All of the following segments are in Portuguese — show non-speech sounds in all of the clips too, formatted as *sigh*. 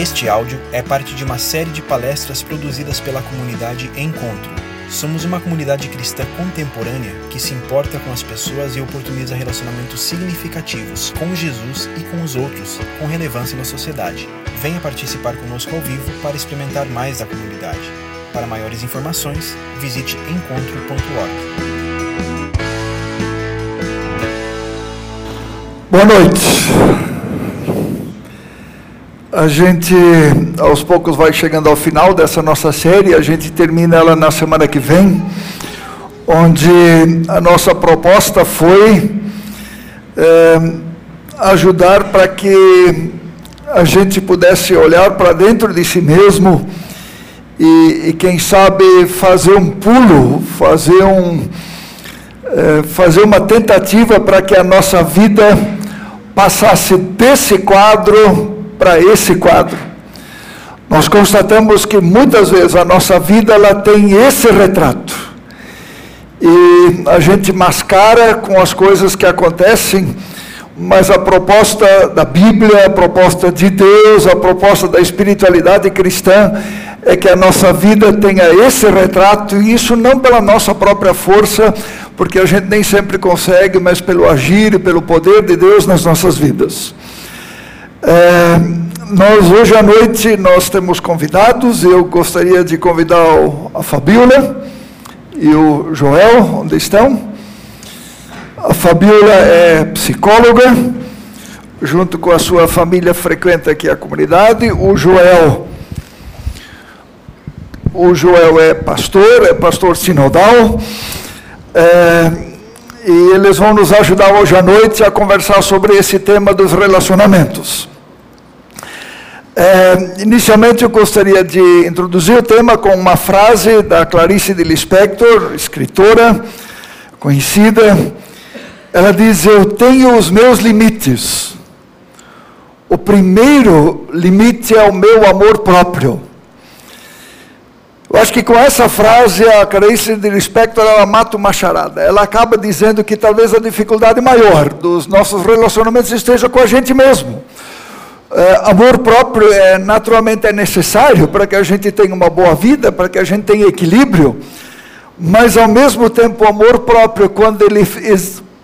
Este áudio é parte de uma série de palestras produzidas pela comunidade Encontro. Somos uma comunidade cristã contemporânea que se importa com as pessoas e oportuniza relacionamentos significativos com Jesus e com os outros, com relevância na sociedade. Venha participar conosco ao vivo para experimentar mais da comunidade. Para maiores informações, visite encontro.org. Boa noite. A gente aos poucos vai chegando ao final dessa nossa série, a gente termina ela na semana que vem, onde a nossa proposta foi é, ajudar para que a gente pudesse olhar para dentro de si mesmo e, e, quem sabe fazer um pulo, fazer um é, fazer uma tentativa para que a nossa vida passasse desse quadro para esse quadro. Nós constatamos que muitas vezes a nossa vida ela tem esse retrato. E a gente mascara com as coisas que acontecem, mas a proposta da Bíblia, a proposta de Deus, a proposta da espiritualidade cristã é que a nossa vida tenha esse retrato, e isso não pela nossa própria força, porque a gente nem sempre consegue, mas pelo agir e pelo poder de Deus nas nossas vidas. É, nós hoje à noite nós temos convidados. Eu gostaria de convidar a Fabiola e o Joel, onde estão? A Fabiola é psicóloga, junto com a sua família frequenta aqui a comunidade. O Joel, o Joel é pastor, é pastor sinodal. É, e eles vão nos ajudar hoje à noite a conversar sobre esse tema dos relacionamentos. É, inicialmente eu gostaria de introduzir o tema com uma frase da Clarice de Lispector, escritora conhecida. Ela diz: Eu tenho os meus limites. O primeiro limite é o meu amor próprio. Eu acho que com essa frase a Clarice de Lispector ela mata uma charada. Ela acaba dizendo que talvez a dificuldade maior dos nossos relacionamentos esteja com a gente mesmo. É, amor próprio é naturalmente é necessário para que a gente tenha uma boa vida, para que a gente tenha equilíbrio, mas ao mesmo tempo o amor próprio, quando ele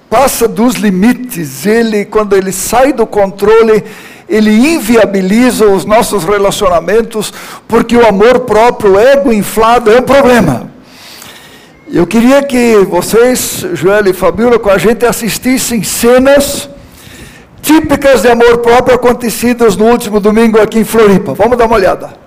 passa dos limites, ele quando ele sai do controle, ele inviabiliza os nossos relacionamentos, porque o amor próprio, o ego inflado é um problema. Eu queria que vocês, Joel e Fabíola, com a gente assistissem cenas típicas de amor próprio acontecidas no último domingo aqui em Floripa. Vamos dar uma olhada.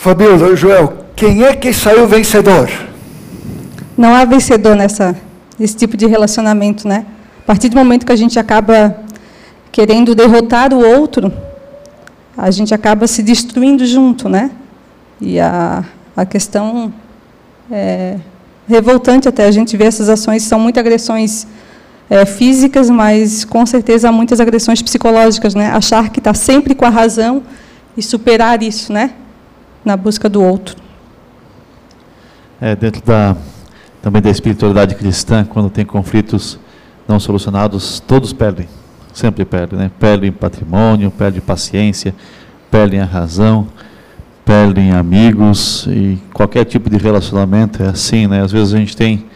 Fabiola, Joel, quem é que saiu vencedor? Não há vencedor nessa, nesse tipo de relacionamento, né? A partir do momento que a gente acaba querendo derrotar o outro, a gente acaba se destruindo junto, né? E a, a questão é revoltante até a gente ver essas ações são muitas agressões é, físicas, mas com certeza há muitas agressões psicológicas, né? Achar que está sempre com a razão e superar isso, né? Na busca do outro. É, dentro da, também da espiritualidade cristã, quando tem conflitos não solucionados, todos perdem, sempre perdem, né? Perdem patrimônio, perdem paciência, perdem a razão, perdem amigos e qualquer tipo de relacionamento é assim, né? Às vezes a gente tem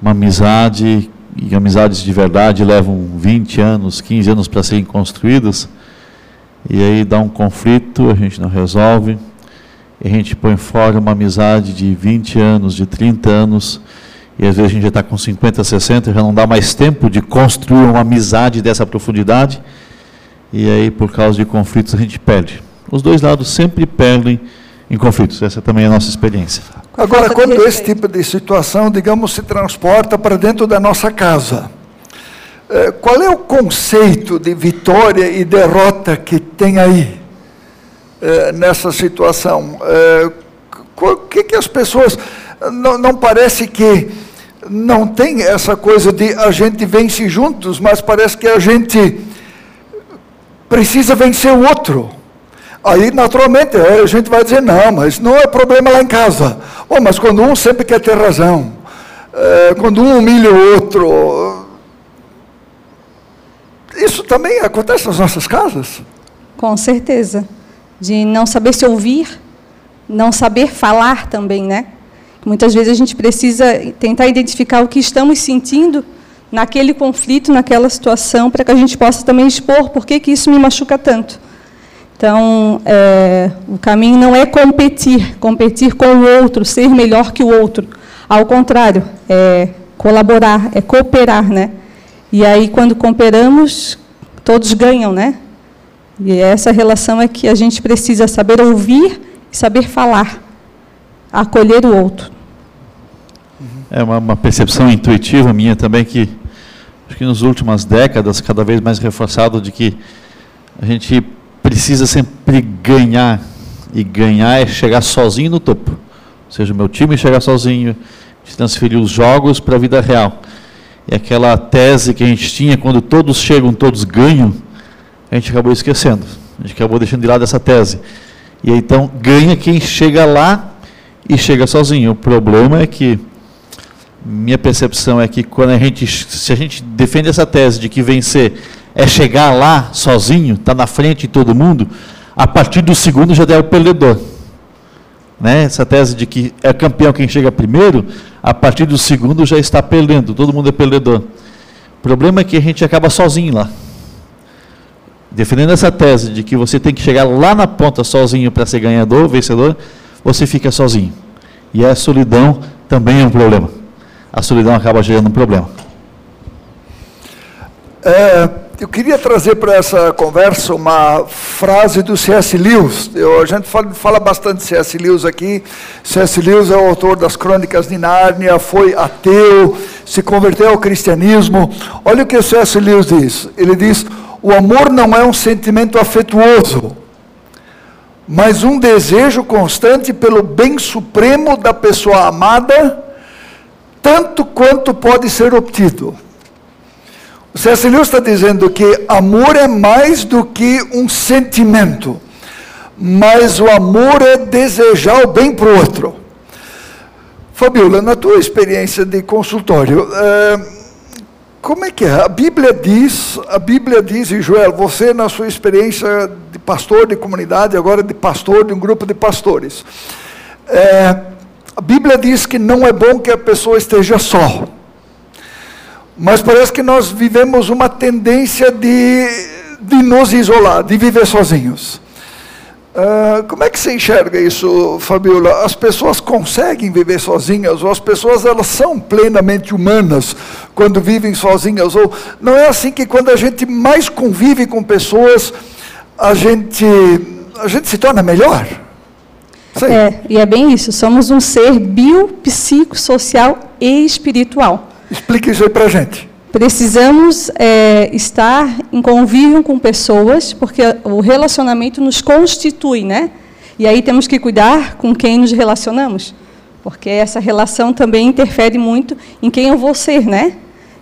uma amizade e amizades de verdade levam 20 anos, 15 anos para serem construídas E aí dá um conflito, a gente não resolve, e a gente põe fora uma amizade de 20 anos, de 30 anos, e às vezes a gente já está com 50, 60, já não dá mais tempo de construir uma amizade dessa profundidade, e aí por causa de conflitos a gente perde. Os dois lados sempre perdem em conflitos, essa também é a nossa experiência. Agora, quando esse tipo de situação, digamos, se transporta para dentro da nossa casa, eh, qual é o conceito de vitória e derrota que tem aí eh, nessa situação? Eh, o que, que as pessoas. Não, não parece que não tem essa coisa de a gente vence juntos, mas parece que a gente precisa vencer o outro. Aí, naturalmente, a gente vai dizer, não, mas não é problema lá em casa. Oh, mas quando um sempre quer ter razão, é, quando um humilha o outro, isso também acontece nas nossas casas? Com certeza. De não saber se ouvir, não saber falar também, né? Muitas vezes a gente precisa tentar identificar o que estamos sentindo naquele conflito, naquela situação, para que a gente possa também expor por que, que isso me machuca tanto. Então, é, o caminho não é competir, competir com o outro, ser melhor que o outro. Ao contrário, é colaborar, é cooperar, né? E aí, quando cooperamos, todos ganham, né? E essa relação é que a gente precisa saber ouvir e saber falar, acolher o outro. É uma, uma percepção intuitiva minha também que acho que nas últimas décadas cada vez mais reforçado de que a gente precisa sempre ganhar e ganhar é chegar sozinho no topo. Ou seja, o meu time chegar sozinho, transferir os jogos para a vida real. E aquela tese que a gente tinha, quando todos chegam, todos ganham, a gente acabou esquecendo. A gente acabou deixando de lado essa tese. E então, ganha quem chega lá e chega sozinho. O problema é que, minha percepção é que quando a gente, se a gente defende essa tese de que vencer é chegar lá sozinho, tá na frente de todo mundo, a partir do segundo já é o perdedor. Né? Essa tese de que é campeão quem chega primeiro, a partir do segundo já está perdendo, todo mundo é perdedor. O problema é que a gente acaba sozinho lá. Defendendo essa tese de que você tem que chegar lá na ponta sozinho para ser ganhador, vencedor, você fica sozinho. E a solidão também é um problema. A solidão acaba gerando um problema. É, eu queria trazer para essa conversa uma frase do C.S. Lewis. Eu, a gente fala, fala bastante de C.S. Lewis aqui. C.S. Lewis é o autor das Crônicas de Nárnia, foi ateu, se converteu ao cristianismo. Olha o que o C.S. Lewis diz. Ele diz: o amor não é um sentimento afetuoso, mas um desejo constante pelo bem supremo da pessoa amada, tanto quanto pode ser obtido. O C.S. Lewis está dizendo que amor é mais do que um sentimento, mas o amor é desejar o bem para o outro. Fabiola, na tua experiência de consultório, é, como é que é? A Bíblia diz, a Bíblia diz, e Joel, você na sua experiência de pastor de comunidade, agora de pastor de um grupo de pastores, é, a Bíblia diz que não é bom que a pessoa esteja só. Mas parece que nós vivemos uma tendência de, de nos isolar, de viver sozinhos. Uh, como é que você enxerga isso, Fabiola? As pessoas conseguem viver sozinhas, ou as pessoas elas são plenamente humanas quando vivem sozinhas, ou não é assim que quando a gente mais convive com pessoas, a gente, a gente se torna melhor? É, e é bem isso, somos um ser biopsicossocial e espiritual. Explique isso aí para a gente. Precisamos é, estar em convívio com pessoas, porque o relacionamento nos constitui, né? E aí temos que cuidar com quem nos relacionamos, porque essa relação também interfere muito em quem eu vou ser, né?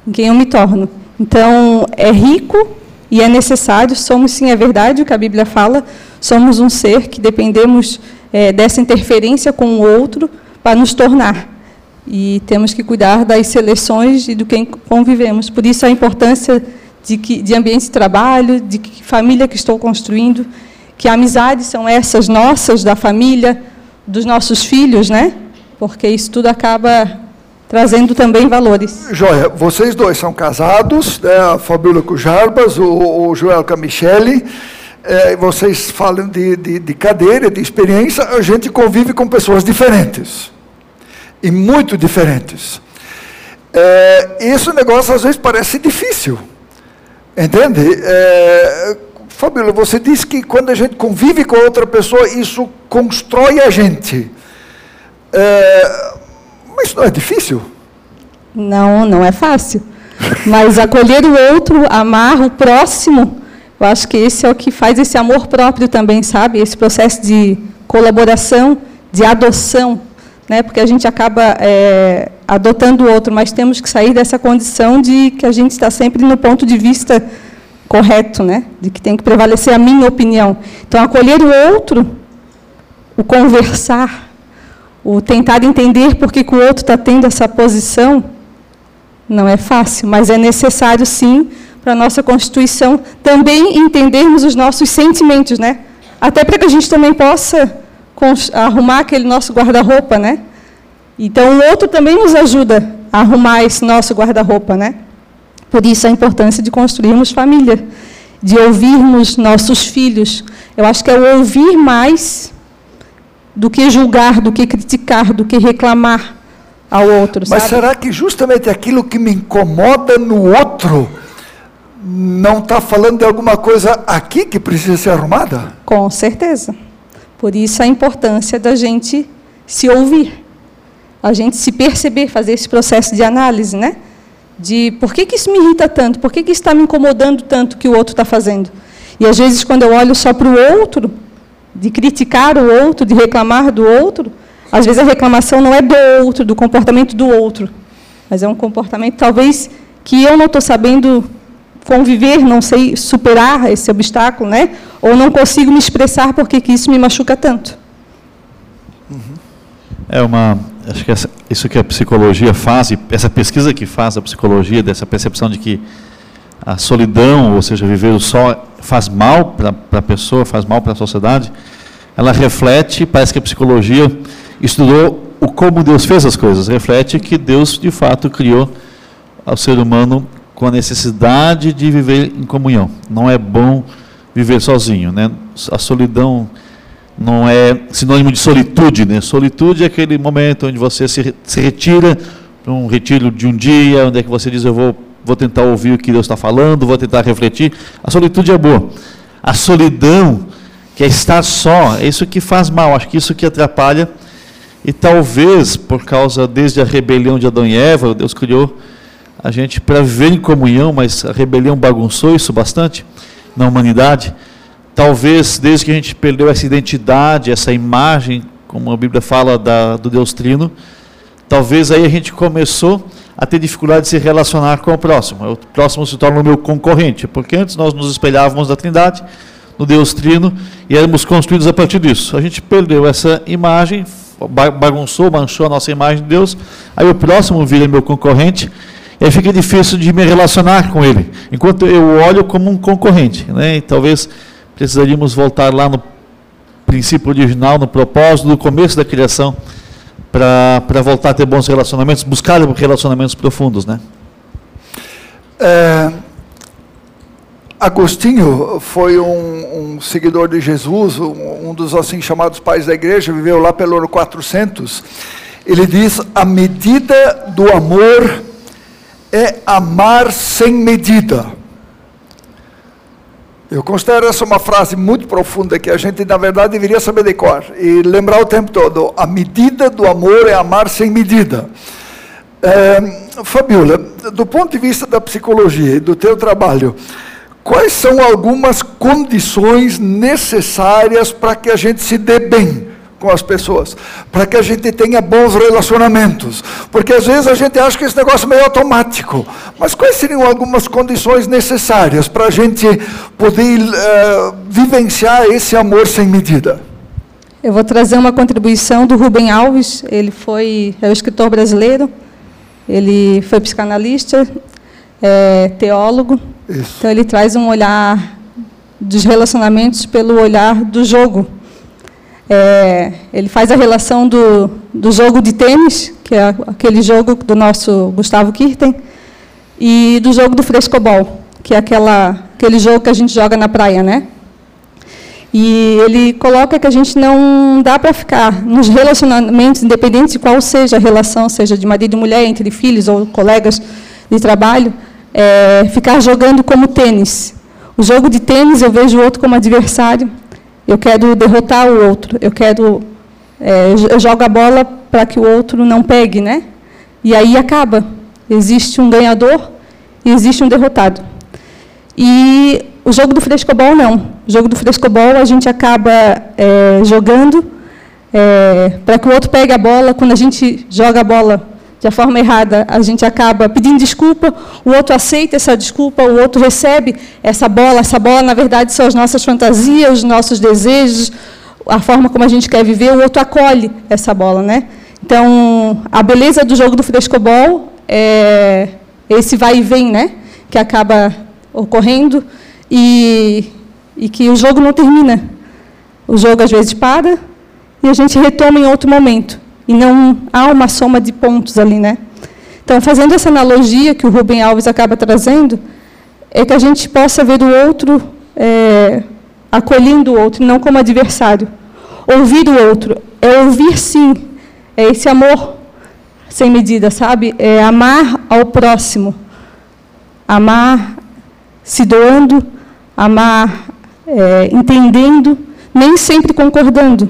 Em quem eu me torno. Então, é rico e é necessário, somos sim, é verdade o que a Bíblia fala, somos um ser que dependemos é, dessa interferência com o outro para nos tornar e temos que cuidar das seleções e do quem convivemos. Por isso a importância de, que, de ambiente de trabalho, de que família que estou construindo, que amizades são essas nossas, da família, dos nossos filhos, né? Porque isso tudo acaba trazendo também valores. Joia, vocês dois são casados, né? a Fabíola com Jarbas, o, o Joel com a Michele, é, vocês falam de, de, de cadeira, de experiência, a gente convive com pessoas diferentes. E muito diferentes. É, esse negócio às vezes parece difícil. Entende? É, Fabíola, você disse que quando a gente convive com outra pessoa, isso constrói a gente. É, mas não é difícil? Não, não é fácil. *laughs* Mas acolher o outro, amar o próximo, eu acho que esse é o que faz esse amor próprio também, sabe? Esse processo de colaboração, de adoção, né? Porque a gente acaba é, adotando o outro, mas temos que sair dessa condição de que a gente está sempre no ponto de vista correto, né? De que tem que prevalecer a minha opinião. Então, acolher o outro, o conversar, o tentar entender por que, o outro está tendo essa posição, não é fácil, mas é necessário sim para a nossa Constituição também entendermos os nossos sentimentos, né? Até para que a gente também possa arrumar aquele nosso guarda-roupa, né? Então o outro também nos ajuda a arrumar esse nosso guarda-roupa, né? Por isso a importância de construirmos família, de ouvirmos nossos filhos. Eu acho que é o ouvir mais do que julgar, do que criticar, do que reclamar ao outro. Mas sabe? será que justamente aquilo que me incomoda no outro não está falando de alguma coisa aqui que precisa ser arrumada? Com certeza. Por isso a importância da gente se ouvir, a gente se perceber, fazer esse processo de análise, né? De por que, que isso me irrita tanto, por que, que isso está me incomodando tanto que o outro está fazendo. E às vezes, quando eu olho só para o outro, de criticar o outro, de reclamar do outro, às vezes a reclamação não é do outro, do comportamento do outro, mas é um comportamento talvez que eu não estou sabendo conviver, não sei superar esse obstáculo, né? Ou não consigo me expressar porque que isso me machuca tanto. É uma, acho que essa, isso que a psicologia faz, essa pesquisa que faz a psicologia dessa percepção de que a solidão, ou seja, viver só faz mal para a pessoa, faz mal para a sociedade, ela reflete, parece que a psicologia estudou o como Deus fez as coisas, reflete que Deus de fato criou o ser humano com a necessidade de viver em comunhão. Não é bom viver sozinho, né? A solidão não é sinônimo de solitude, né? Solitude é aquele momento onde você se, se retira para um retiro de um dia, onde é que você diz eu vou vou tentar ouvir o que Deus está falando, vou tentar refletir. A solitude é boa. A solidão, que é estar só, é isso que faz mal, acho que isso que atrapalha. E talvez, por causa desde a rebelião de Adão e Eva, Deus criou a gente para viver em comunhão, mas a rebelião bagunçou isso bastante na humanidade. Talvez desde que a gente perdeu essa identidade, essa imagem, como a Bíblia fala da, do Deus Trino, talvez aí a gente começou a ter dificuldade de se relacionar com o próximo. O próximo se torna o meu concorrente, porque antes nós nos espelhávamos na Trindade, no Deus Trino, e éramos construídos a partir disso. A gente perdeu essa imagem, bagunçou, manchou a nossa imagem de Deus, aí o próximo vira meu concorrente, e aí fica difícil de me relacionar com ele, enquanto eu olho como um concorrente. Né? E talvez precisaríamos voltar lá no princípio original, no propósito do começo da criação, para voltar a ter bons relacionamentos, buscar relacionamentos profundos, né? É, Agostinho foi um, um, seguidor de Jesus, um, um, dos assim chamados pais da igreja, viveu lá pelo ano 400. Ele diz: a medida do amor é amar sem medida. Eu considero essa uma frase muito profunda que a gente, na verdade, deveria saber de cor e lembrar o tempo todo. A medida do amor é amar sem medida. É, Fabiola, do ponto de vista da psicologia e do teu trabalho, quais são algumas condições necessárias para que a gente se dê bem? Com as pessoas, para que a gente tenha bons relacionamentos, porque às vezes a gente acha que esse negócio é meio automático, mas quais seriam algumas condições necessárias para a gente poder uh, vivenciar esse amor sem medida? Eu vou trazer uma contribuição do Rubem Alves, ele foi é o escritor brasileiro, ele foi psicanalista, é, teólogo, Isso. então ele traz um olhar dos relacionamentos pelo olhar do jogo, é, ele faz a relação do, do jogo de tênis, que é aquele jogo do nosso Gustavo Kirten, e do jogo do frescobol, que é aquela, aquele jogo que a gente joga na praia, né? E ele coloca que a gente não dá para ficar nos relacionamentos, independente de qual seja a relação, seja de marido e mulher, entre filhos ou colegas de trabalho, é, ficar jogando como tênis. O jogo de tênis eu vejo o outro como adversário. Eu quero derrotar o outro. Eu quero é, eu jogo a bola para que o outro não pegue, né? E aí acaba. Existe um ganhador e existe um derrotado. E o jogo do frescobol não. O jogo do frescobol a gente acaba é, jogando é, para que o outro pegue a bola. Quando a gente joga a bola de forma errada, a gente acaba pedindo desculpa, o outro aceita essa desculpa, o outro recebe essa bola. Essa bola, na verdade, são as nossas fantasias, os nossos desejos, a forma como a gente quer viver, o outro acolhe essa bola, né? Então, a beleza do jogo do frescobol é esse vai e vem, né? Que acaba ocorrendo e, e que o jogo não termina. O jogo às vezes para e a gente retoma em outro momento. E não há uma soma de pontos ali, né? Então, fazendo essa analogia que o Rubem Alves acaba trazendo, é que a gente possa ver o outro é, acolhendo o outro, não como adversário. Ouvir o outro é ouvir sim, é esse amor sem medida, sabe? É amar ao próximo, amar se doando, amar é, entendendo, nem sempre concordando,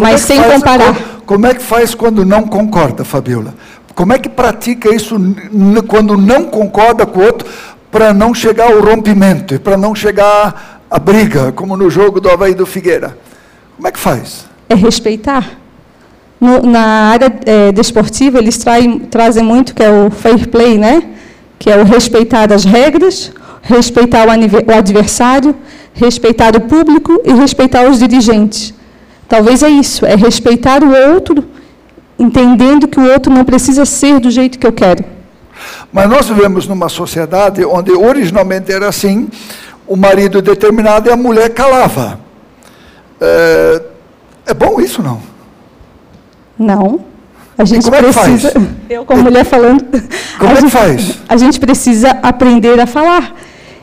como mas é sem faz, comparar. Como, como é que faz quando não concorda, Fabiola? Como é que pratica isso quando não concorda com o outro para não chegar ao rompimento e para não chegar a briga, como no jogo do Havaí do Figueira. Como é que faz? É respeitar. No, na área é, desportiva, eles traem, trazem muito que é o fair play, né? que é o respeitar as regras, respeitar o, o adversário, respeitar o público e respeitar os dirigentes. Talvez é isso, é respeitar o outro, entendendo que o outro não precisa ser do jeito que eu quero. Mas nós vivemos numa sociedade onde originalmente era assim, o marido determinado e a mulher calava. É, é bom isso, não? Não. A gente como precisa. É que faz? *laughs* Eu, como mulher falando. Como é que faz? A gente precisa aprender a falar.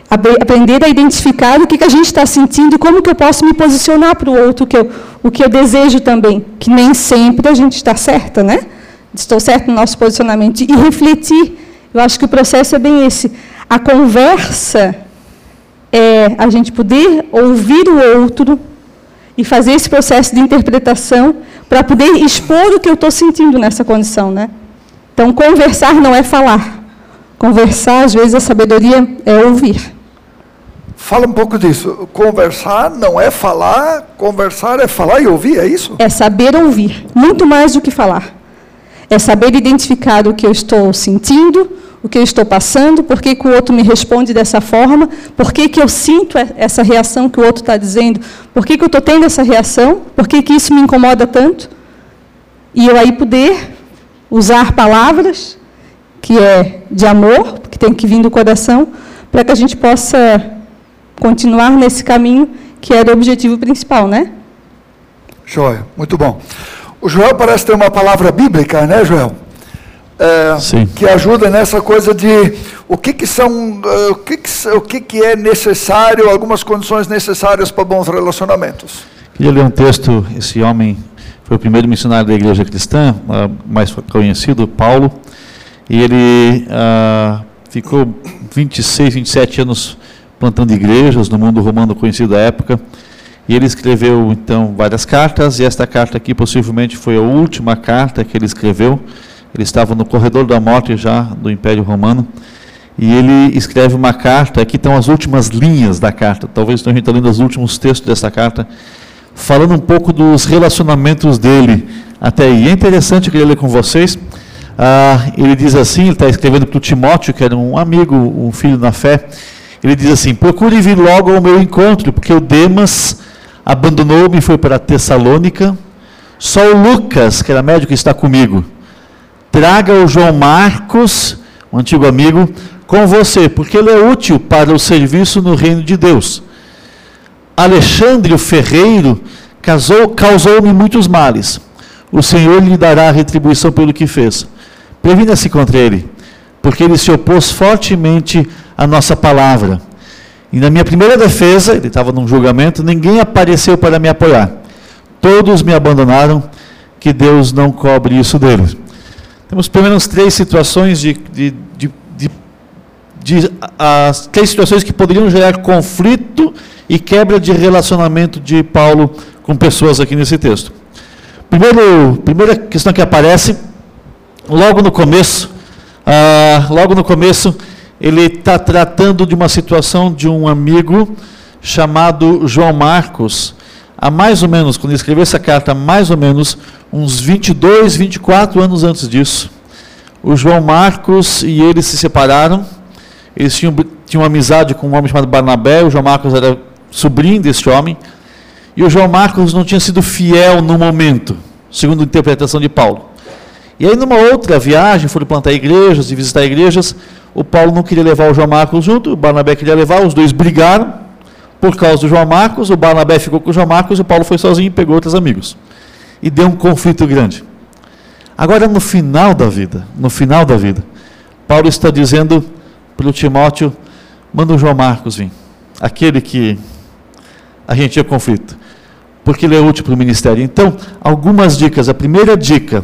Aprender a identificar o que, que a gente está sentindo e como que eu posso me posicionar para o outro, que eu, o que eu desejo também. Que nem sempre a gente está certa, né? Estou certo no nosso posicionamento. E refletir. Eu acho que o processo é bem esse. A conversa é a gente poder ouvir o outro e fazer esse processo de interpretação para poder expor o que eu estou sentindo nessa condição, né? Então, conversar não é falar. Conversar, às vezes, a sabedoria é ouvir. Fala um pouco disso. Conversar não é falar, conversar é falar e ouvir, é isso? É saber ouvir, muito mais do que falar. É saber identificar o que eu estou sentindo, o que eu estou passando, por que, que o outro me responde dessa forma, por que, que eu sinto essa reação que o outro está dizendo, por que, que eu estou tendo essa reação, por que, que isso me incomoda tanto. E eu aí poder usar palavras que é de amor, que tem que vir do coração, para que a gente possa continuar nesse caminho que era o objetivo principal, né? Joia, muito bom. O Joel parece ter uma palavra bíblica, né, Joel? é, que ajuda nessa coisa de o que, que são, uh, o, que, que, o que, que é necessário, algumas condições necessárias para bons relacionamentos. Queria ler um texto, esse homem foi o primeiro missionário da igreja cristã, uh, mais conhecido, Paulo, e ele uh, ficou 26, 27 anos plantando igrejas no mundo romano conhecido da época, e ele escreveu então várias cartas, e esta carta aqui possivelmente foi a última carta que ele escreveu, ele estava no corredor da morte já do Império Romano. E ele escreve uma carta, aqui estão as últimas linhas da carta, talvez a gente está lendo os últimos textos dessa carta, falando um pouco dos relacionamentos dele até aí. É interessante, queria ler com vocês. Ah, ele diz assim: ele está escrevendo para o Timóteo, que era um amigo, um filho na fé. Ele diz assim: Procure vir logo ao meu encontro, porque o Demas abandonou-me e foi para Tessalônica. Só o Lucas, que era médico, está comigo traga o João Marcos, um antigo amigo, com você, porque ele é útil para o serviço no reino de Deus. Alexandre o ferreiro causou-me muitos males. O Senhor lhe dará retribuição pelo que fez. Previna-se contra ele, porque ele se opôs fortemente à nossa palavra. E na minha primeira defesa, ele estava num julgamento, ninguém apareceu para me apoiar. Todos me abandonaram, que Deus não cobre isso deles. Temos pelo menos três situações de, de, de, de, de as três situações que poderiam gerar conflito e quebra de relacionamento de Paulo com pessoas aqui nesse texto. Primeiro, primeira questão que aparece, logo no começo, ah, logo no começo, ele está tratando de uma situação de um amigo chamado João Marcos, há mais ou menos, quando ele escreveu essa carta, mais ou menos uns 22, 24 anos antes disso. O João Marcos e ele se separaram, eles tinham, tinham uma amizade com um homem chamado Barnabé, o João Marcos era sobrinho desse homem, e o João Marcos não tinha sido fiel no momento, segundo a interpretação de Paulo. E aí, numa outra viagem, foram plantar igrejas e visitar igrejas, o Paulo não queria levar o João Marcos junto, o Barnabé queria levar, os dois brigaram por causa do João Marcos, o Barnabé ficou com o João Marcos, e o Paulo foi sozinho e pegou outros amigos. E deu um conflito grande. Agora, no final da vida, no final da vida, Paulo está dizendo para o Timóteo, manda o João Marcos vir, aquele que a gente tinha conflito, porque ele é útil para o ministério. Então, algumas dicas. A primeira dica,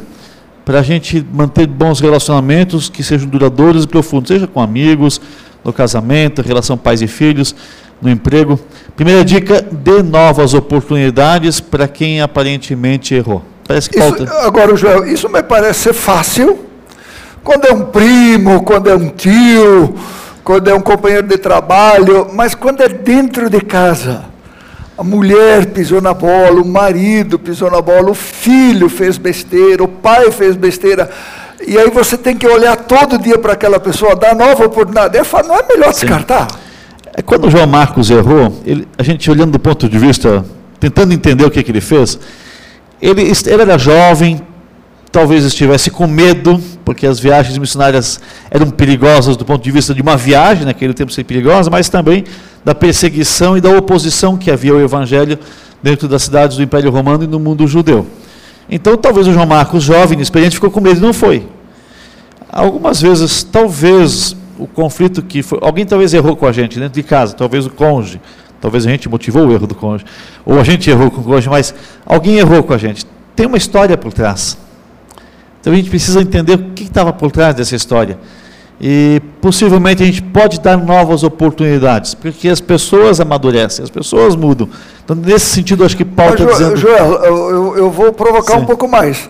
para a gente manter bons relacionamentos que sejam duradouros e profundos, seja com amigos, no casamento, relação pais e filhos, no emprego. Primeira dica: dê novas oportunidades para quem aparentemente errou. Parece que isso, falta... Agora, Joel, isso me parece ser fácil quando é um primo, quando é um tio, quando é um companheiro de trabalho, mas quando é dentro de casa a mulher pisou na bola, o marido pisou na bola, o filho fez besteira, o pai fez besteira. E aí você tem que olhar todo dia para aquela pessoa, dar nova oportunidade. Eu falo, não é melhor descartar? É quando o João Marcos errou, ele, a gente olhando do ponto de vista, tentando entender o que, que ele fez, ele, ele era jovem, talvez estivesse com medo, porque as viagens missionárias eram perigosas do ponto de vista de uma viagem, naquele tempo ser perigosa, mas também da perseguição e da oposição que havia ao Evangelho dentro das cidades do Império Romano e no mundo judeu. Então, talvez o João Marcos, jovem, experiente, ficou com medo e não foi. Algumas vezes, talvez o conflito que foi. Alguém talvez errou com a gente dentro de casa, talvez o cônjuge, talvez a gente motivou o erro do cônjuge, ou a gente errou com o cônjuge, mas alguém errou com a gente. Tem uma história por trás. Então a gente precisa entender o que estava por trás dessa história. E possivelmente a gente pode dar novas oportunidades, porque as pessoas amadurecem, as pessoas mudam. Então, nesse sentido, acho que Paulo está dizendo. Joel, eu, eu vou provocar Sim. um pouco mais.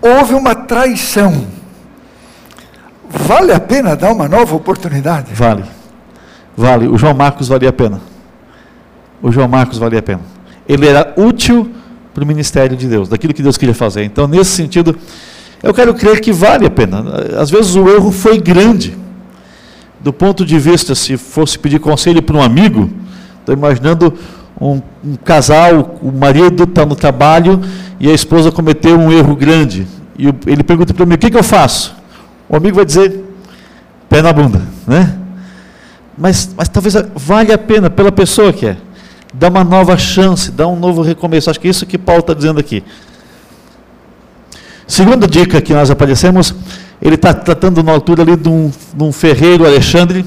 Houve uma traição. Vale a pena dar uma nova oportunidade? Vale. Vale. O João Marcos valia a pena. O João Marcos valia a pena. Ele era útil para o ministério de Deus, daquilo que Deus queria fazer. Então, nesse sentido, eu quero crer que vale a pena. Às vezes o erro foi grande. Do ponto de vista, se fosse pedir conselho para um amigo, estou imaginando um, um, casal, o marido está no trabalho e a esposa cometeu um erro grande. E ele pergunta para mim: o que, que eu faço? O amigo vai dizer: pé na bunda, né? Mas, mas talvez valha a pena pela pessoa que é. Dá uma nova chance, dá um novo recomeço. Acho que é isso que Paulo está dizendo aqui. Segunda dica que nós aparecemos, ele está tratando na altura ali de um, de um ferreiro, Alexandre,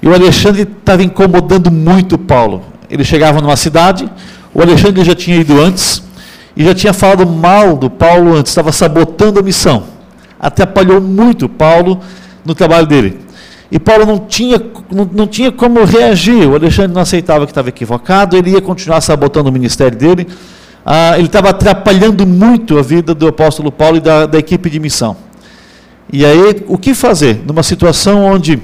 e o Alexandre estava incomodando muito Paulo. Ele chegava numa cidade, o Alexandre já tinha ido antes, e já tinha falado mal do Paulo antes, estava sabotando a missão. Atrapalhou muito Paulo no trabalho dele. E Paulo não tinha, não, não tinha como reagir, o Alexandre não aceitava que estava equivocado, ele ia continuar sabotando o ministério dele, ah, ele estava atrapalhando muito a vida do apóstolo Paulo e da, da equipe de missão. E aí, o que fazer numa situação onde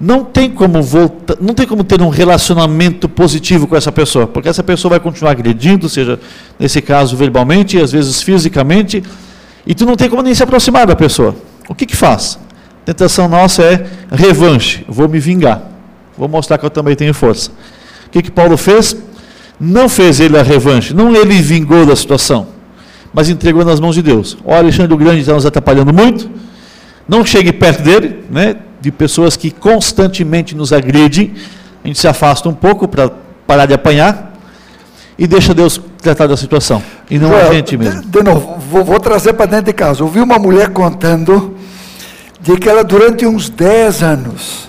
não tem como voltar, não tem como ter um relacionamento positivo com essa pessoa, porque essa pessoa vai continuar agredindo, seja nesse caso verbalmente, às vezes fisicamente, e tu não tem como nem se aproximar da pessoa. O que que faz? A tentação nossa é revanche, vou me vingar, vou mostrar que eu também tenho força. O que que Paulo fez? Não fez ele a revanche, não ele vingou da situação, mas entregou nas mãos de Deus. O Alexandre o Grande está nos atrapalhando muito, não chegue perto dele, né, de pessoas que constantemente nos agridem, a gente se afasta um pouco para parar de apanhar e deixa Deus tratar da situação, e não a gente mesmo. De, de novo, vou, vou trazer para dentro de casa. Ouvi uma mulher contando de que ela, durante uns 10 anos,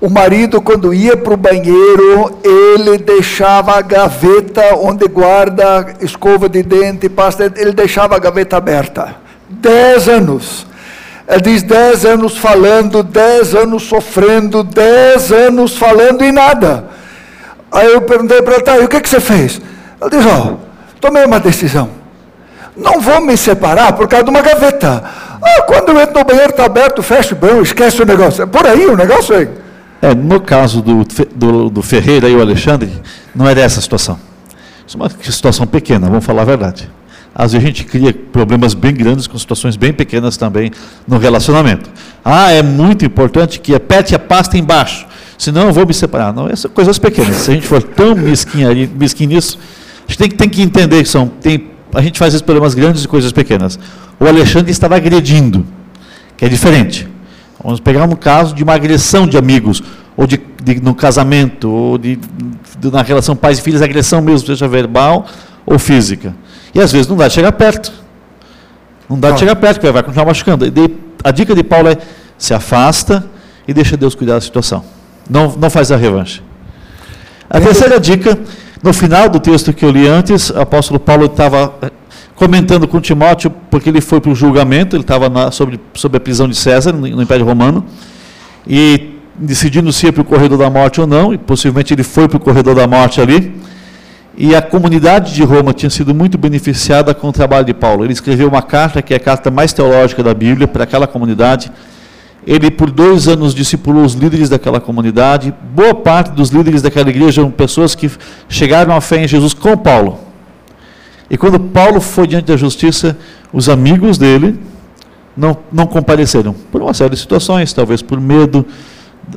O marido, quando ia para o banheiro, ele deixava a gaveta onde guarda escova de dente, pasta, ele deixava a gaveta aberta. Dez anos. Ele diz dez anos falando, dez anos sofrendo, dez anos falando e nada. Aí eu perguntei para ele, tá, e o que, que você fez? Ele diz, ó, oh, tomei uma decisão. Não vou me separar por causa de uma gaveta. Ah, quando eu entro no banheiro está aberto, fecha banho, esquece o negócio. É por aí o negócio aí. É, no caso do, do, do Ferreira e o Alexandre, não era essa a situação. Isso é uma situação pequena, vamos falar a verdade. Às vezes a gente cria problemas bem grandes com situações bem pequenas também no relacionamento. Ah, é muito importante que aperte a pasta embaixo, senão eu vou me separar. Não, essas coisas pequenas. Se a gente for tão mesquinho, mesquinho nisso, a gente tem, tem que entender que são, tem, a gente faz esses problemas grandes e coisas pequenas. O Alexandre estava agredindo, que é diferente. Vamos pegar um caso de uma agressão de amigos, ou de, de no casamento, ou de, de, na relação pais e filhos, agressão mesmo, seja verbal ou física. E às vezes não dá de chegar perto. Não dá de chegar perto, porque vai continuar machucando. a dica de Paulo é se afasta e deixa Deus cuidar da situação. Não, não faz a revanche. A terceira dica, no final do texto que eu li antes, o apóstolo Paulo estava comentando com Timóteo, porque ele foi para o julgamento, ele estava sobre, sobre a prisão de César, no, Império Romano, e decidindo se ia para o corredor da morte ou não, e possivelmente ele foi para o corredor da morte ali, e a comunidade de Roma tinha sido muito beneficiada com o trabalho de Paulo. Ele escreveu uma carta, que é a carta mais teológica da Bíblia, para aquela comunidade. Ele, por dois anos, discipulou os líderes daquela comunidade. Boa parte dos líderes daquela igreja eram pessoas que chegaram à fé em Jesus com Paulo. E quando Paulo foi diante da justiça, os amigos dele não, não compareceram, por uma série de situações, talvez por medo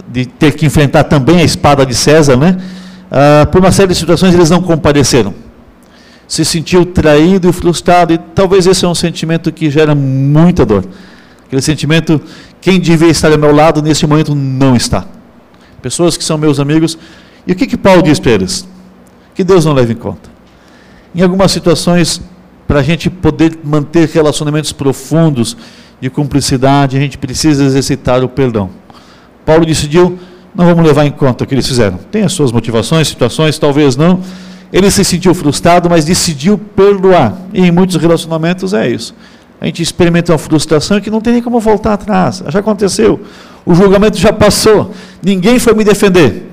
de ter que enfrentar também a espada de César, né? Ah, por uma série de situações eles não compareceram. Se sentiu traído e frustrado, e talvez esse é um sentimento que gera muita dor. Aquele sentimento, quem devia estar ao meu lado nesse momento não está. Pessoas que são meus amigos. E o que, que Paulo diz para eles? Que Deus não leva em conta. Em algumas situações, para a gente poder manter relacionamentos profundos de cumplicidade, a gente precisa exercitar o perdão. Paulo decidiu, não vamos levar em conta o que eles fizeram. Tem as suas motivações, situações, talvez não. Ele se sentiu frustrado, mas decidiu perdoar. E em muitos relacionamentos é isso. A gente experimenta uma frustração que não tem nem como voltar atrás. Já aconteceu. O julgamento já passou. Ninguém foi me defender.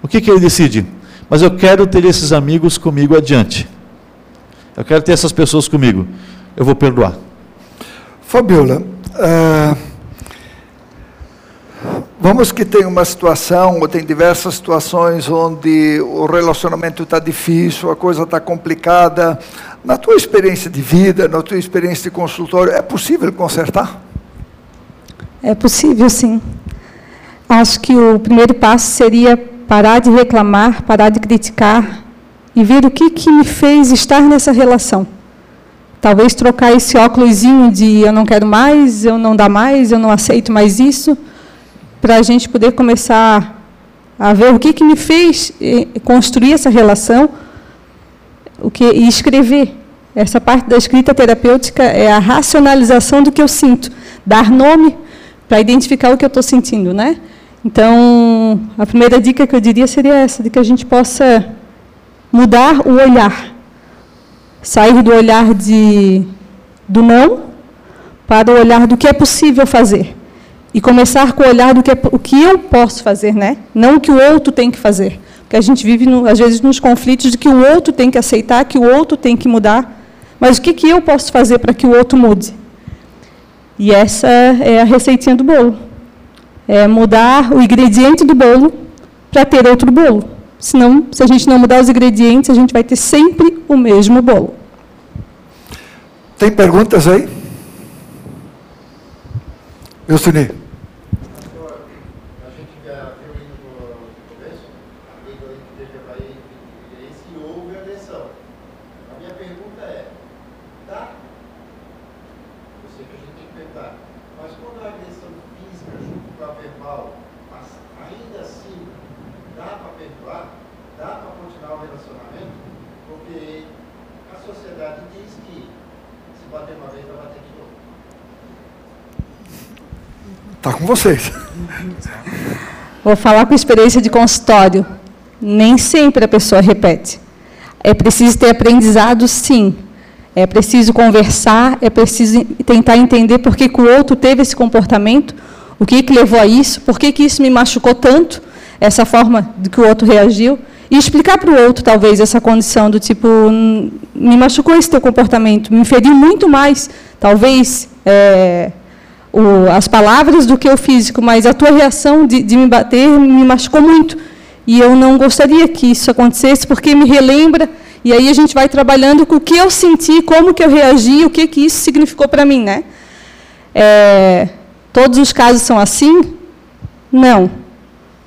O que, que ele decide? Mas eu quero ter esses amigos comigo adiante. Eu quero ter essas pessoas comigo. Eu vou perdoar. Fabiola, uh, vamos que tem uma situação, ou tem diversas situações onde o relacionamento está difícil, a coisa está complicada. Na tua experiência de vida, na tua experiência de consultório, é possível consertar? É possível, sim. Acho que o primeiro passo seria parar de reclamar, parar de criticar, e ver o que, que me fez estar nessa relação. Talvez trocar esse óculosinho de eu não quero mais, eu não dá mais, eu não aceito mais isso, para a gente poder começar a ver o que, que me fez eh, construir essa relação o que, e escrever. Essa parte da escrita terapêutica é a racionalização do que eu sinto, dar nome para identificar o que eu estou sentindo. Né? Então, a primeira dica que eu diria seria essa, de que a gente possa mudar o olhar. Sair do olhar de, do não para o olhar do que é possível fazer. E começar com o olhar do que, é, o que eu posso fazer, né? não o que o outro tem que fazer. Porque a gente vive, no, às vezes, nos conflitos de que o outro tem que aceitar, que o outro tem que mudar. Mas o que, que eu posso fazer para que o outro mude? E essa é a receitinha do bolo. É mudar o ingrediente do bolo para ter outro bolo. Senão, se a gente não mudar os ingredientes, a gente vai ter sempre o mesmo bolo. Tem perguntas aí? Eu, Suni. Está com vocês. Vou falar com experiência de consultório. Nem sempre a pessoa repete. É preciso ter aprendizado, sim. É preciso conversar, é preciso tentar entender por que, que o outro teve esse comportamento, o que, que levou a isso, por que, que isso me machucou tanto, essa forma de que o outro reagiu, e explicar para o outro, talvez, essa condição do tipo, me machucou esse teu comportamento, me feriu muito mais, talvez, é, o, as palavras do que o físico, mas a tua reação de, de me bater me machucou muito. E eu não gostaria que isso acontecesse, porque me relembra, e aí a gente vai trabalhando com o que eu senti, como que eu reagi, o que, que isso significou para mim. Né? É, todos os casos são assim? Não.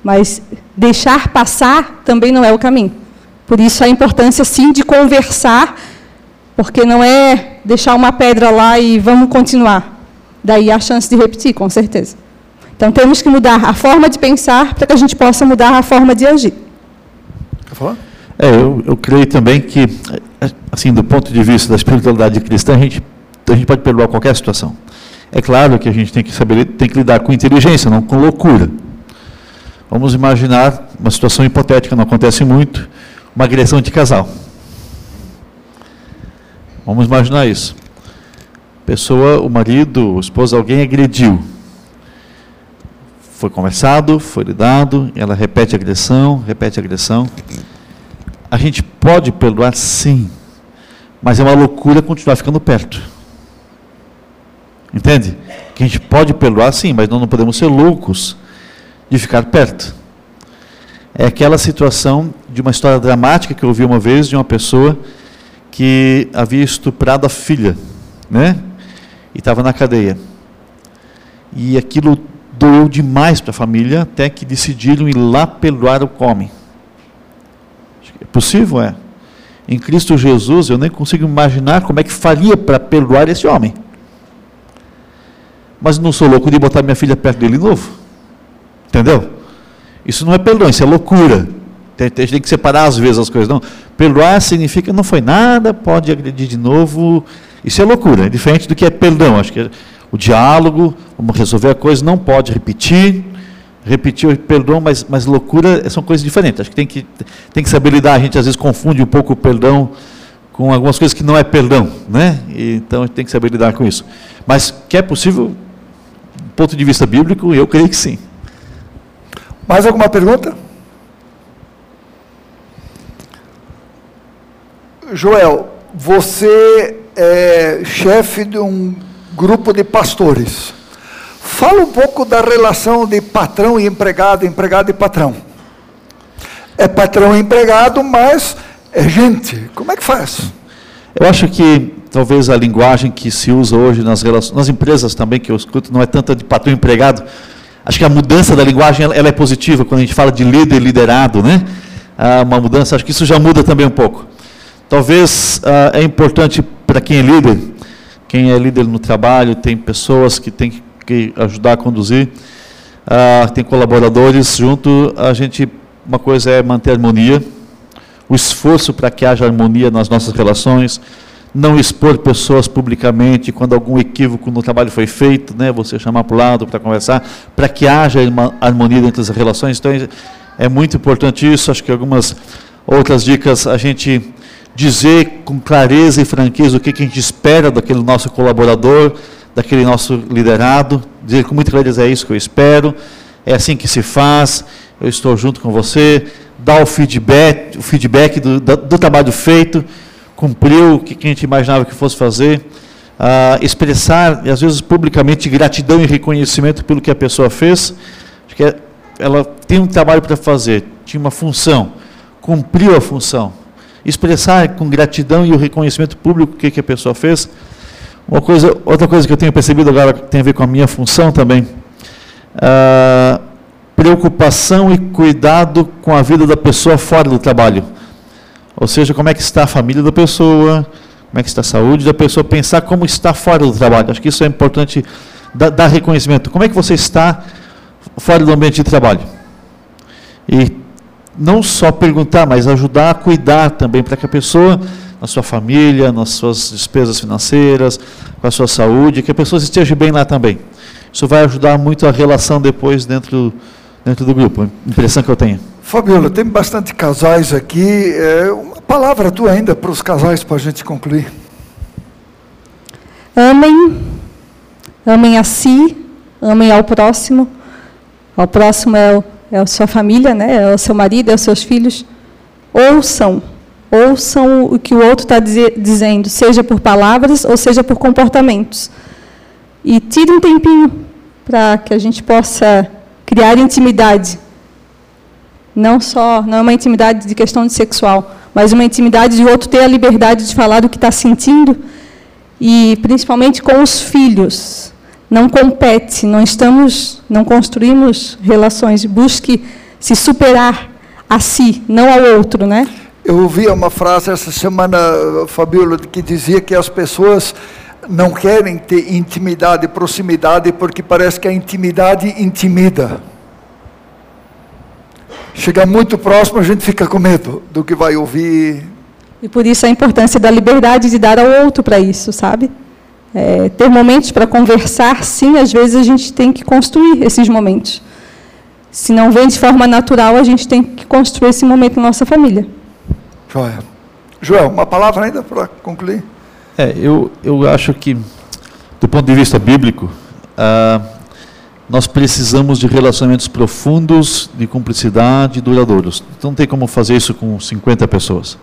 Mas deixar passar também não é o caminho. Por isso a importância, sim, de conversar, porque não é deixar uma pedra lá e vamos continuar. Daí a chance de repetir, com certeza. Então temos que mudar a forma de pensar para que a gente possa mudar a forma de agir. Quer falar? É, eu, eu creio também que, assim, do ponto de vista da espiritualidade cristã, a gente, a gente pode perdoar qualquer situação. É claro que a gente tem que saber, tem que lidar com inteligência, não com loucura. Vamos imaginar uma situação hipotética, não acontece muito, uma agressão de casal. Vamos imaginar isso pessoa, o marido, o esposo, alguém agrediu. Foi conversado, foi lidado, ela repete a agressão, repete a agressão. A gente pode perdoar sim, mas é uma loucura continuar ficando perto. Entende? Que a gente pode perdoar sim, mas nós não podemos ser loucos de ficar perto. É aquela situação de uma história dramática que eu ouvi uma vez de uma pessoa que havia estuprado a filha, né? e estava na cadeia. E aquilo doeu demais para a família, até que decidiram ir lá perdoar o come. É possível, é. Em Cristo Jesus, eu nem consigo imaginar como é que faria para perdoar esse homem. Mas não sou louco de botar minha filha perto dele de novo. Entendeu? Isso não é perdão, isso é loucura. Tem, tem, tem que separar às vezes as coisas. Não. Perdoar significa não foi nada, pode agredir de novo, isso é loucura, é diferente do que é perdão. Acho que é o diálogo, vamos resolver a coisa, não pode repetir, repetir perdão, mas, mas loucura são coisas diferentes. Acho que tem, que tem que saber lidar. A gente às vezes confunde um pouco o perdão com algumas coisas que não é perdão, né? Então a gente tem que saber lidar com isso. Mas que é possível, do ponto de vista bíblico, eu creio que sim. Mais alguma pergunta? Joel, você é chefe de um grupo de pastores. Fala um pouco da relação de patrão e empregado, empregado e patrão. É patrão e empregado, mas é gente. Como é que faz? Eu acho que talvez a linguagem que se usa hoje nas, relações, nas empresas também que eu escuto não é tanta de patrão e empregado. Acho que a mudança da linguagem ela, ela é positiva quando a gente fala de líder e liderado, né? Ah, uma mudança, acho que isso já muda também um pouco. Talvez ah, é importante para quem é líder, quem é líder no trabalho, tem pessoas que tem que ajudar a conduzir, ah, tem colaboradores junto, a gente, uma coisa é manter a harmonia, o esforço para que haja harmonia nas nossas relações, não expor pessoas publicamente quando algum equívoco no trabalho foi feito, né, você chamar para o lado para conversar, para que haja harmonia entre as relações. Então, é muito importante isso. Acho que algumas outras dicas a gente dizer com clareza e franqueza o que, a gente espera daquele nosso colaborador, daquele nosso liderado, dizer com muita clareza é isso que eu espero, é assim que se faz, eu estou junto com você, dar o feedback, o feedback do, do trabalho feito, cumpriu o que, a gente imaginava que fosse fazer, uh, expressar, às vezes publicamente, gratidão e reconhecimento pelo que a pessoa fez, acho que é, ela tem um trabalho para fazer, tinha uma função, cumpriu a função, expressar com gratidão e o reconhecimento público o que, que a pessoa fez. Uma coisa, outra coisa que eu tenho percebido agora que tem a ver com a minha função também, ah, preocupação e cuidado com a vida da pessoa fora do trabalho. Ou seja, como é que está a família da pessoa, como é que está a saúde da pessoa, pensar como está fora do trabalho. Acho que isso é importante dar, dar reconhecimento. Como é que você está fora do ambiente de trabalho? E não só perguntar, mas ajudar a cuidar também para que a pessoa, na sua família, nas suas despesas financeiras, com a sua saúde, que a pessoa esteja bem lá também. Isso vai ajudar muito a relação depois dentro dentro do grupo, impressão que eu tenho. Fabiola, tem bastante casais aqui. É, uma palavra tua ainda para os casais para a gente concluir. Amem, amem a si, amem ao próximo. Ao próximo é, é a sua família, né? é o seu marido, é os seus filhos. Ouçam, ouçam o que o outro está dizendo, seja por palavras ou seja por comportamentos. E tire um tempinho para que a gente possa criar intimidade. Não só, não é uma intimidade de questão de sexual, mas uma intimidade de outro ter a liberdade de falar do que está sentindo e principalmente com os filhos. Não compete, não estamos, não construímos relações, busque se superar a si, não ao outro, né? Eu ouvi uma frase essa semana, Fabiola, que dizia que as pessoas não querem ter intimidade, proximidade, porque parece que a intimidade intimida. Chega muito próximo, a gente fica com medo do que vai ouvir. E por isso a importância da liberdade de dar ao outro para isso, sabe? É, ter momentos para conversar, sim, às vezes a gente tem que construir esses momentos. Se não vem de forma natural, a gente tem que construir esse momento na nossa família. Joia. Joel, uma palavra ainda para concluir? É, eu, eu acho que, do ponto de vista bíblico, ah, nós precisamos de relacionamentos profundos, de cumplicidade, duradouros. Então não tem como fazer isso com 50 pessoas.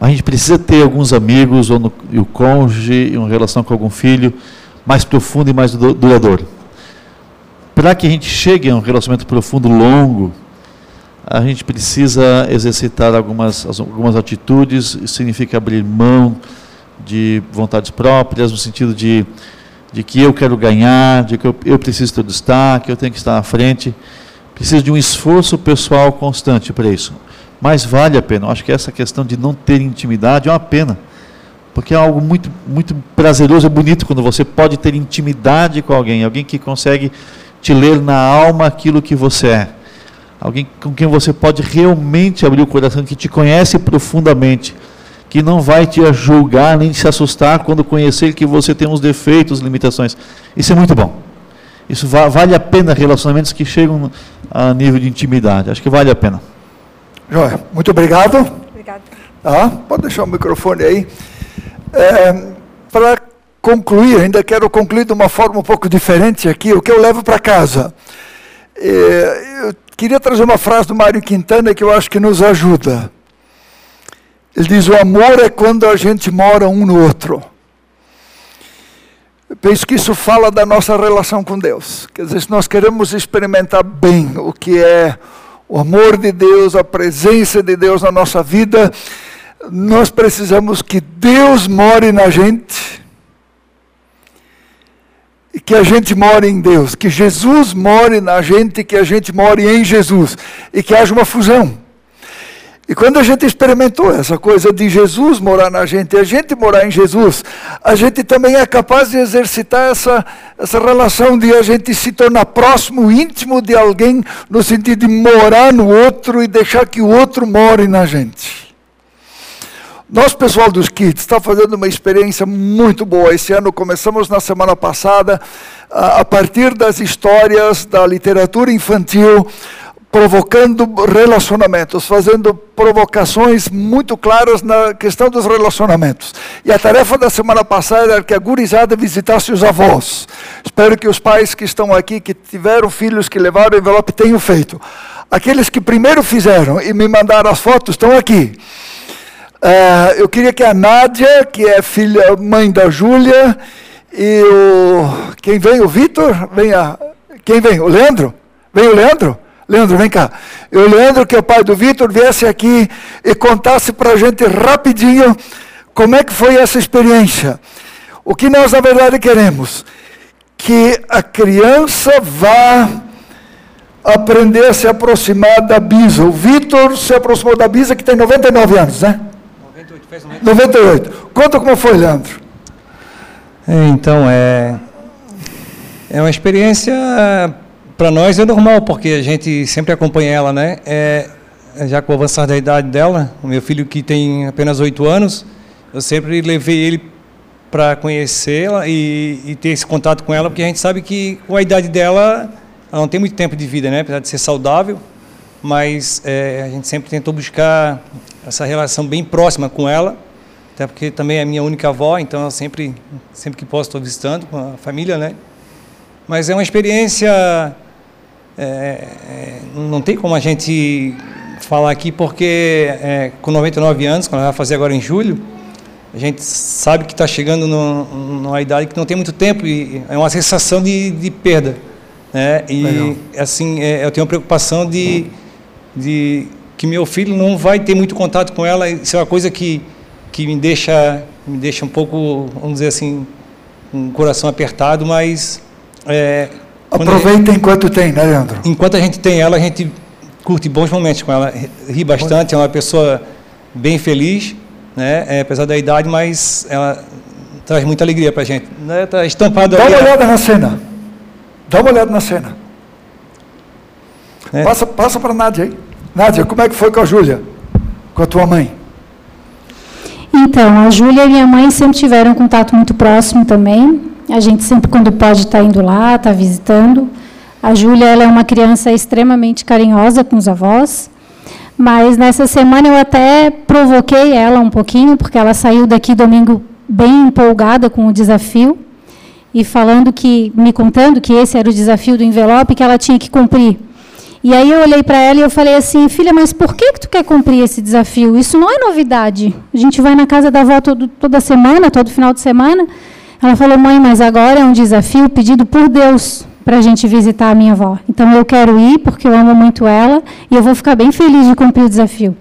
A gente precisa ter alguns amigos, ou no, e o cônjuge, uma relação com algum filho, mais profundo e mais duradouro. Para que a gente chegue a um relacionamento profundo, longo, a gente precisa exercitar algumas, algumas atitudes, significa abrir mão de vontades próprias, no sentido de, de que eu quero ganhar, de que eu, eu preciso ter destaque, eu tenho que estar à frente. Preciso de um esforço pessoal constante para isso. Mas vale a pena. Eu acho que essa questão de não ter intimidade é uma pena. Porque é algo muito, muito prazeroso e bonito quando você pode ter intimidade com alguém, alguém que consegue te ler na alma aquilo que você é. Alguém com quem você pode realmente abrir o coração, que te conhece profundamente que não vai te julgar nem se assustar quando conhecer que você tem uns defeitos, limitações. Isso é muito bom. Isso va vale a pena relacionamentos que chegam a nível de intimidade. Acho que vale a pena. Joia, muito obrigado. Obrigado. Ah, pode deixar o microfone aí. É, Para concluir, ainda quero concluir de uma forma um pouco diferente aqui, o que eu levo para casa. É, eu queria trazer uma frase do Mário Quintana que eu acho que nos ajuda. Ele diz: o amor é quando a gente mora um no outro. Eu penso que isso fala da nossa relação com Deus. Quer dizer, se nós queremos experimentar bem o que é o amor de Deus, a presença de Deus na nossa vida, nós precisamos que Deus more na gente. E que a gente more em Deus, que Jesus more na gente, que a gente more em Jesus, e que haja uma fusão. E quando a gente experimentou essa coisa de Jesus morar na gente, a gente morar em Jesus, a gente também é capaz de exercitar essa, essa relação de a gente se tornar próximo, íntimo de alguém, no sentido de morar no outro e deixar que o outro more na gente. Nós, pessoal dos Kids, está fazendo uma experiência muito boa. Esse ano começamos na semana passada, a partir das histórias da literatura infantil, provocando relacionamentos, fazendo provocações muito claras na questão dos relacionamentos. E a tarefa da semana passada era que a gurizada visitasse os avós. Espero que os pais que estão aqui, que tiveram filhos que levaram o envelope, tenham feito. Aqueles que primeiro fizeram e me mandaram as fotos estão aqui. Uh, eu queria que a Nádia, que é filha, mãe da Júlia, e o. Quem vem? O Vitor? Venha. Quem vem? O Leandro? Vem o Leandro? Leandro, vem cá. Eu, Leandro, que é o pai do Vitor, viesse aqui e contasse para a gente rapidinho como é que foi essa experiência. O que nós, na verdade, queremos? Que a criança vá aprender a se aproximar da Bisa. O Vitor se aproximou da Bisa, que tem 99 anos, né? 98, fez 98. 98. Conta como foi, Leandro. É, então, é, é uma experiência para nós é normal, porque a gente sempre acompanha ela, né? É, já com o avançar da idade dela, o meu filho que tem apenas oito anos, eu sempre levei ele para conhecê-la e, e, ter esse contato com ela, porque a gente sabe que com a idade dela ela não tem muito tempo de vida, né? Apesar de ser saudável, mas é, a gente sempre tentou buscar essa relação bem próxima com ela, até porque também é minha única avó, então eu sempre, sempre que posso estou visitando com a família, né? Mas é uma experiência, é, é, não tem como a gente falar aqui, porque é, com 99 anos, quando ela vai fazer agora em julho, a gente sabe que está chegando no, numa idade que não tem muito tempo e é uma sensação de, de perda. Né? E Legal. assim, é, eu tenho uma preocupação de, de que meu filho não vai ter muito contato com ela. Isso é uma coisa que, que me deixa me deixa um pouco, vamos dizer assim, um coração apertado, mas é, aproveita gente, enquanto tem, né, Leandro? Enquanto a gente tem ela, a gente curte bons momentos com ela, ri bastante, é uma pessoa bem feliz né? É, apesar da idade, mas ela traz muita alegria para a gente. Né? Tá estampado Dá uma olhada na cena. Dá uma olhada na cena. É. Passa, passa para a Nádia aí. Nádia, como é que foi com a Júlia? Com a tua mãe? Então, a Júlia e minha mãe sempre tiveram um contato muito próximo também. A gente sempre, quando pode, está indo lá, está visitando. A Júlia ela é uma criança extremamente carinhosa com os avós. Mas nessa semana eu até provoquei ela um pouquinho, porque ela saiu daqui domingo bem empolgada com o desafio e falando que, me contando que esse era o desafio do envelope que ela tinha que cumprir. E aí eu olhei para ela e eu falei assim, filha, mas por que, que tu quer cumprir esse desafio? Isso não é novidade. A gente vai na casa da avó todo, toda semana, todo final de semana. Ela falou, mãe, mas agora é um desafio pedido por Deus para a gente visitar a minha avó. Então eu quero ir porque eu amo muito ela e eu vou ficar bem feliz de cumprir o desafio.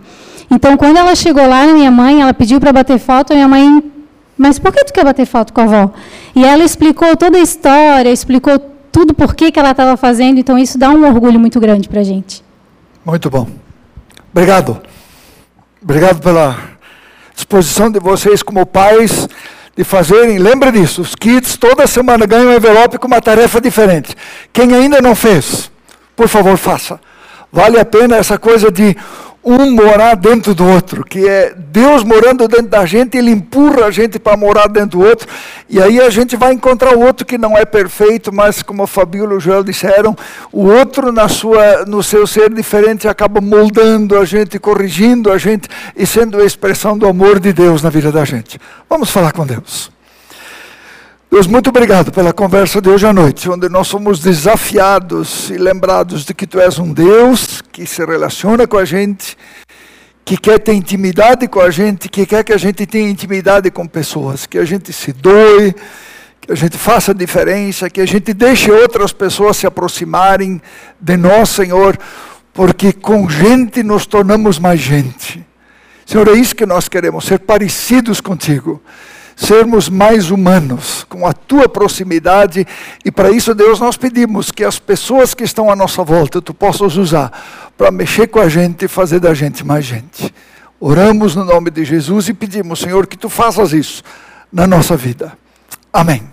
Então quando ela chegou lá, minha mãe, ela pediu para bater foto, minha mãe, mas por que tu quer bater foto com a avó? E ela explicou toda a história, explicou tudo por que, que ela estava fazendo, então isso dá um orgulho muito grande para a gente. Muito bom. Obrigado. Obrigado pela disposição de vocês como pais de fazerem, lembra disso, os kits toda semana ganham um envelope com uma tarefa diferente. Quem ainda não fez, por favor, faça. Vale a pena essa coisa de um morar dentro do outro, que é Deus morando dentro da gente, Ele empurra a gente para morar dentro do outro, e aí a gente vai encontrar o outro que não é perfeito, mas como a Fabíola e o Joel disseram, o outro na sua, no seu ser diferente acaba moldando a gente, corrigindo a gente e sendo a expressão do amor de Deus na vida da gente. Vamos falar com Deus. Deus, muito obrigado pela conversa de hoje à noite, onde nós somos desafiados e lembrados de que Tu és um Deus que se relaciona com a gente, que quer ter intimidade com a gente, que quer que a gente tenha intimidade com pessoas, que a gente se doe, que a gente faça diferença, que a gente deixe outras pessoas se aproximarem de nós, Senhor, porque com gente nos tornamos mais gente. Senhor, é isso que nós queremos, ser parecidos contigo sermos mais humanos, com a tua proximidade, e para isso, Deus, nós pedimos que as pessoas que estão à nossa volta, tu possas usar para mexer com a gente e fazer da gente mais gente. Oramos no nome de Jesus e pedimos, Senhor, que tu faças isso na nossa vida. Amém.